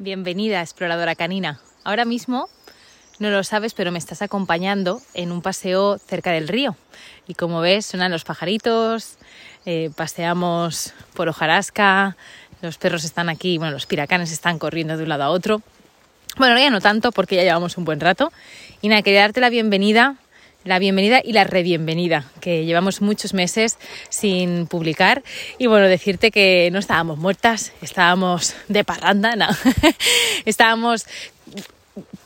Bienvenida, exploradora canina. Ahora mismo no lo sabes, pero me estás acompañando en un paseo cerca del río. Y como ves, suenan los pajaritos, eh, paseamos por hojarasca, los perros están aquí, bueno, los piracanes están corriendo de un lado a otro. Bueno, ya no tanto porque ya llevamos un buen rato. Y nada, quería darte la bienvenida la bienvenida y la rebienvenida, que llevamos muchos meses sin publicar. Y bueno, decirte que no estábamos muertas, estábamos de parranda, no. estábamos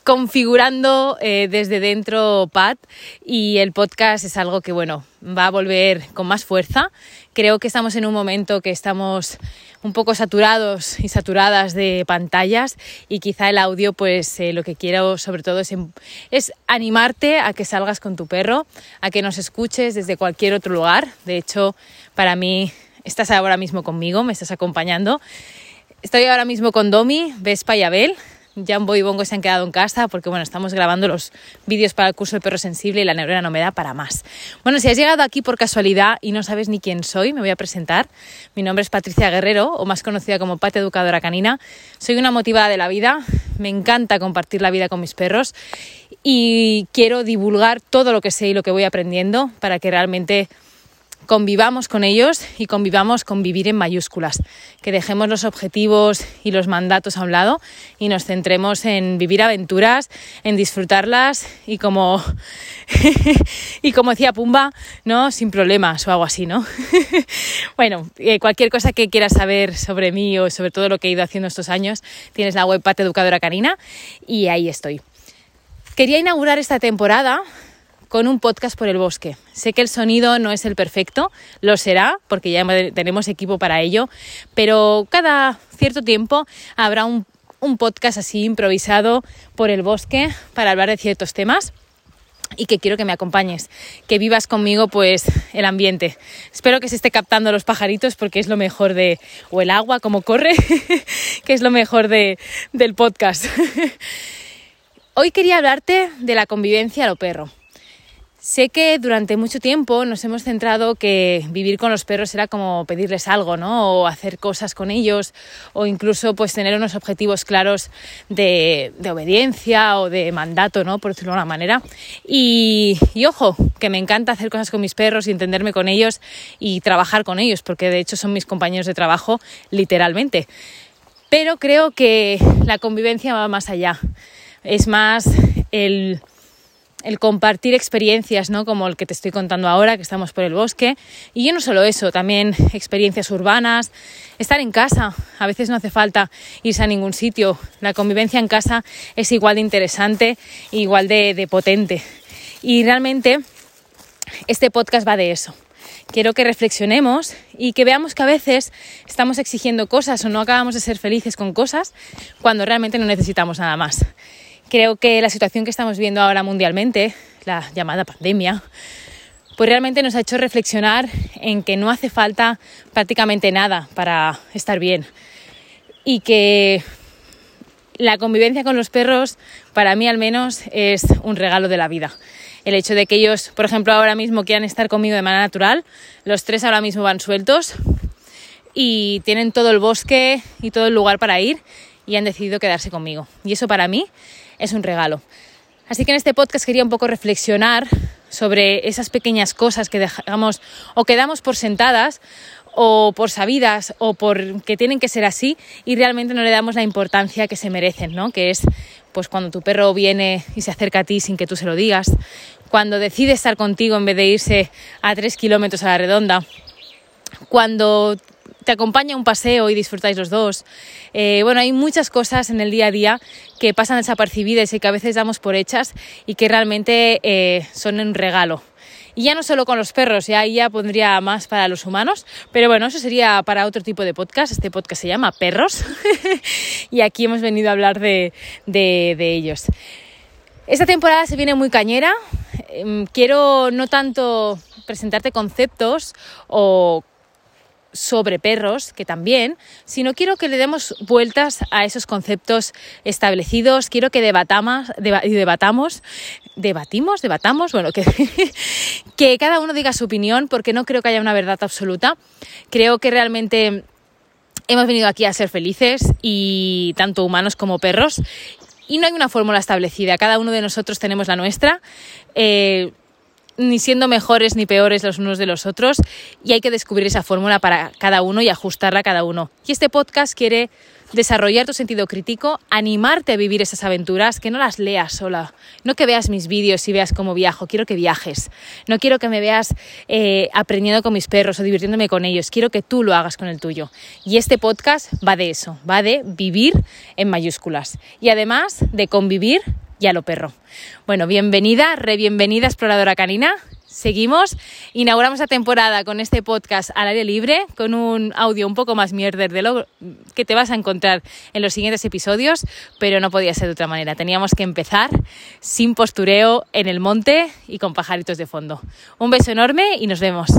configurando eh, desde dentro Pat y el podcast es algo que bueno va a volver con más fuerza. Creo que estamos en un momento que estamos un poco saturados y saturadas de pantallas y quizá el audio pues eh, lo que quiero sobre todo es, em, es animarte a que salgas con tu perro a que nos escuches desde cualquier otro lugar. De hecho para mí estás ahora mismo conmigo me estás acompañando. Estoy ahora mismo con Domi, Vespa y Abel. Jambo y Bongo se han quedado en casa porque bueno, estamos grabando los vídeos para el curso del perro sensible y la neurona no me da para más. Bueno, si has llegado aquí por casualidad y no sabes ni quién soy, me voy a presentar. Mi nombre es Patricia Guerrero, o más conocida como Pate Educadora Canina. Soy una motivada de la vida, me encanta compartir la vida con mis perros y quiero divulgar todo lo que sé y lo que voy aprendiendo para que realmente convivamos con ellos y convivamos con vivir en mayúsculas, que dejemos los objetivos y los mandatos a un lado y nos centremos en vivir aventuras, en disfrutarlas y como y como decía Pumba, ¿no? Sin problemas o algo así, ¿no? bueno, eh, cualquier cosa que quieras saber sobre mí o sobre todo lo que he ido haciendo estos años, tienes la web Pate Educadora Canina y ahí estoy. Quería inaugurar esta temporada con un podcast por el bosque. Sé que el sonido no es el perfecto, lo será, porque ya tenemos equipo para ello, pero cada cierto tiempo habrá un, podcast así improvisado por el bosque para hablar de ciertos temas y que quiero que me acompañes, que vivas conmigo pues el ambiente. Espero que se esté captando los pajaritos porque es lo mejor de, o el agua como corre, que es lo mejor de, del podcast. Hoy quería hablarte de la convivencia a lo perro. Sé que durante mucho tiempo nos hemos centrado que vivir con los perros era como pedirles algo, ¿no? O hacer cosas con ellos, o incluso pues tener unos objetivos claros de, obediencia o de mandato, ¿no? Por decirlo de alguna manera. Y, y, ojo, que me encanta hacer cosas con mis perros y entenderme con ellos y trabajar con ellos, porque de hecho son mis compañeros de trabajo literalmente. Pero creo que la convivencia va más allá. Es más el el compartir experiencias, ¿no? Como el que te estoy contando ahora, que estamos por el bosque. Y yo no solo eso, también experiencias urbanas, estar en casa. A veces no hace falta irse a ningún sitio. La convivencia en casa es igual de interesante, igual de, de potente. Y realmente este podcast va de eso. Quiero que reflexionemos y que veamos que a veces estamos exigiendo cosas o no acabamos de ser felices con cosas cuando realmente no necesitamos nada más. Creo que la situación que estamos viendo ahora mundialmente, la llamada pandemia, pues realmente nos ha hecho reflexionar en que no hace falta prácticamente nada para estar bien y que la convivencia con los perros, para mí al menos, es un regalo de la vida. El hecho de que ellos, por ejemplo, ahora mismo quieran estar conmigo de manera natural, los tres ahora mismo van sueltos y tienen todo el bosque y todo el lugar para ir y han decidido quedarse conmigo. Y eso para mí es un regalo. Así que en este podcast quería un poco reflexionar sobre esas pequeñas cosas que dejamos o que damos por sentadas o por sabidas o por que tienen que ser así y realmente no le damos la importancia que se merecen, ¿no? Que es pues cuando tu perro viene y se acerca a ti sin que tú se lo digas, cuando decide estar contigo en vez de irse a tres kilómetros a la redonda, cuando te acompaña un paseo y disfrutáis los dos. Eh, bueno, hay muchas cosas en el día a día que pasan desapercibidas y que a veces damos por hechas y que realmente eh, son un regalo. Y ya no solo con los perros, ya ya pondría más para los humanos, pero bueno, eso sería para otro tipo de podcast. Este podcast se llama Perros y aquí hemos venido a hablar de, de, de ellos. Esta temporada se viene muy cañera. Em, quiero no tanto presentarte conceptos o sobre perros, que también, sino quiero que le demos vueltas a esos conceptos establecidos, quiero que debatamos, debatamos, debatimos, debatamos, bueno, que, que cada uno diga su opinión, porque no creo que haya una verdad absoluta. Creo que realmente Hemos venido aquí a ser felices y tanto humanos como perros. Y no hay una fórmula establecida, cada uno de nosotros tenemos la nuestra. Eh, ni siendo mejores ni peores los unos de los otros y hay que descubrir esa fórmula para cada uno y ajustarla a cada uno. Y este podcast quiere desarrollar tu sentido crítico, animarte a vivir esas aventuras, que no las leas sola, no que veas mis vídeos y veas cómo viajo, quiero que viajes, no quiero que me veas eh, aprendiendo con mis perros o divirtiéndome con ellos, quiero que tú lo hagas con el tuyo. Y este podcast va de eso, va de vivir en mayúsculas y además de convivir y a lo perro. Bueno, bienvenida, re bienvenida exploradora canina. Seguimos, inauguramos la temporada con este podcast al aire libre, con un audio un poco más mierder de lo que te vas a encontrar en los siguientes episodios, pero no podía ser de otra manera. Teníamos que empezar sin postureo en el monte y con pajaritos de fondo. Un beso enorme y nos vemos.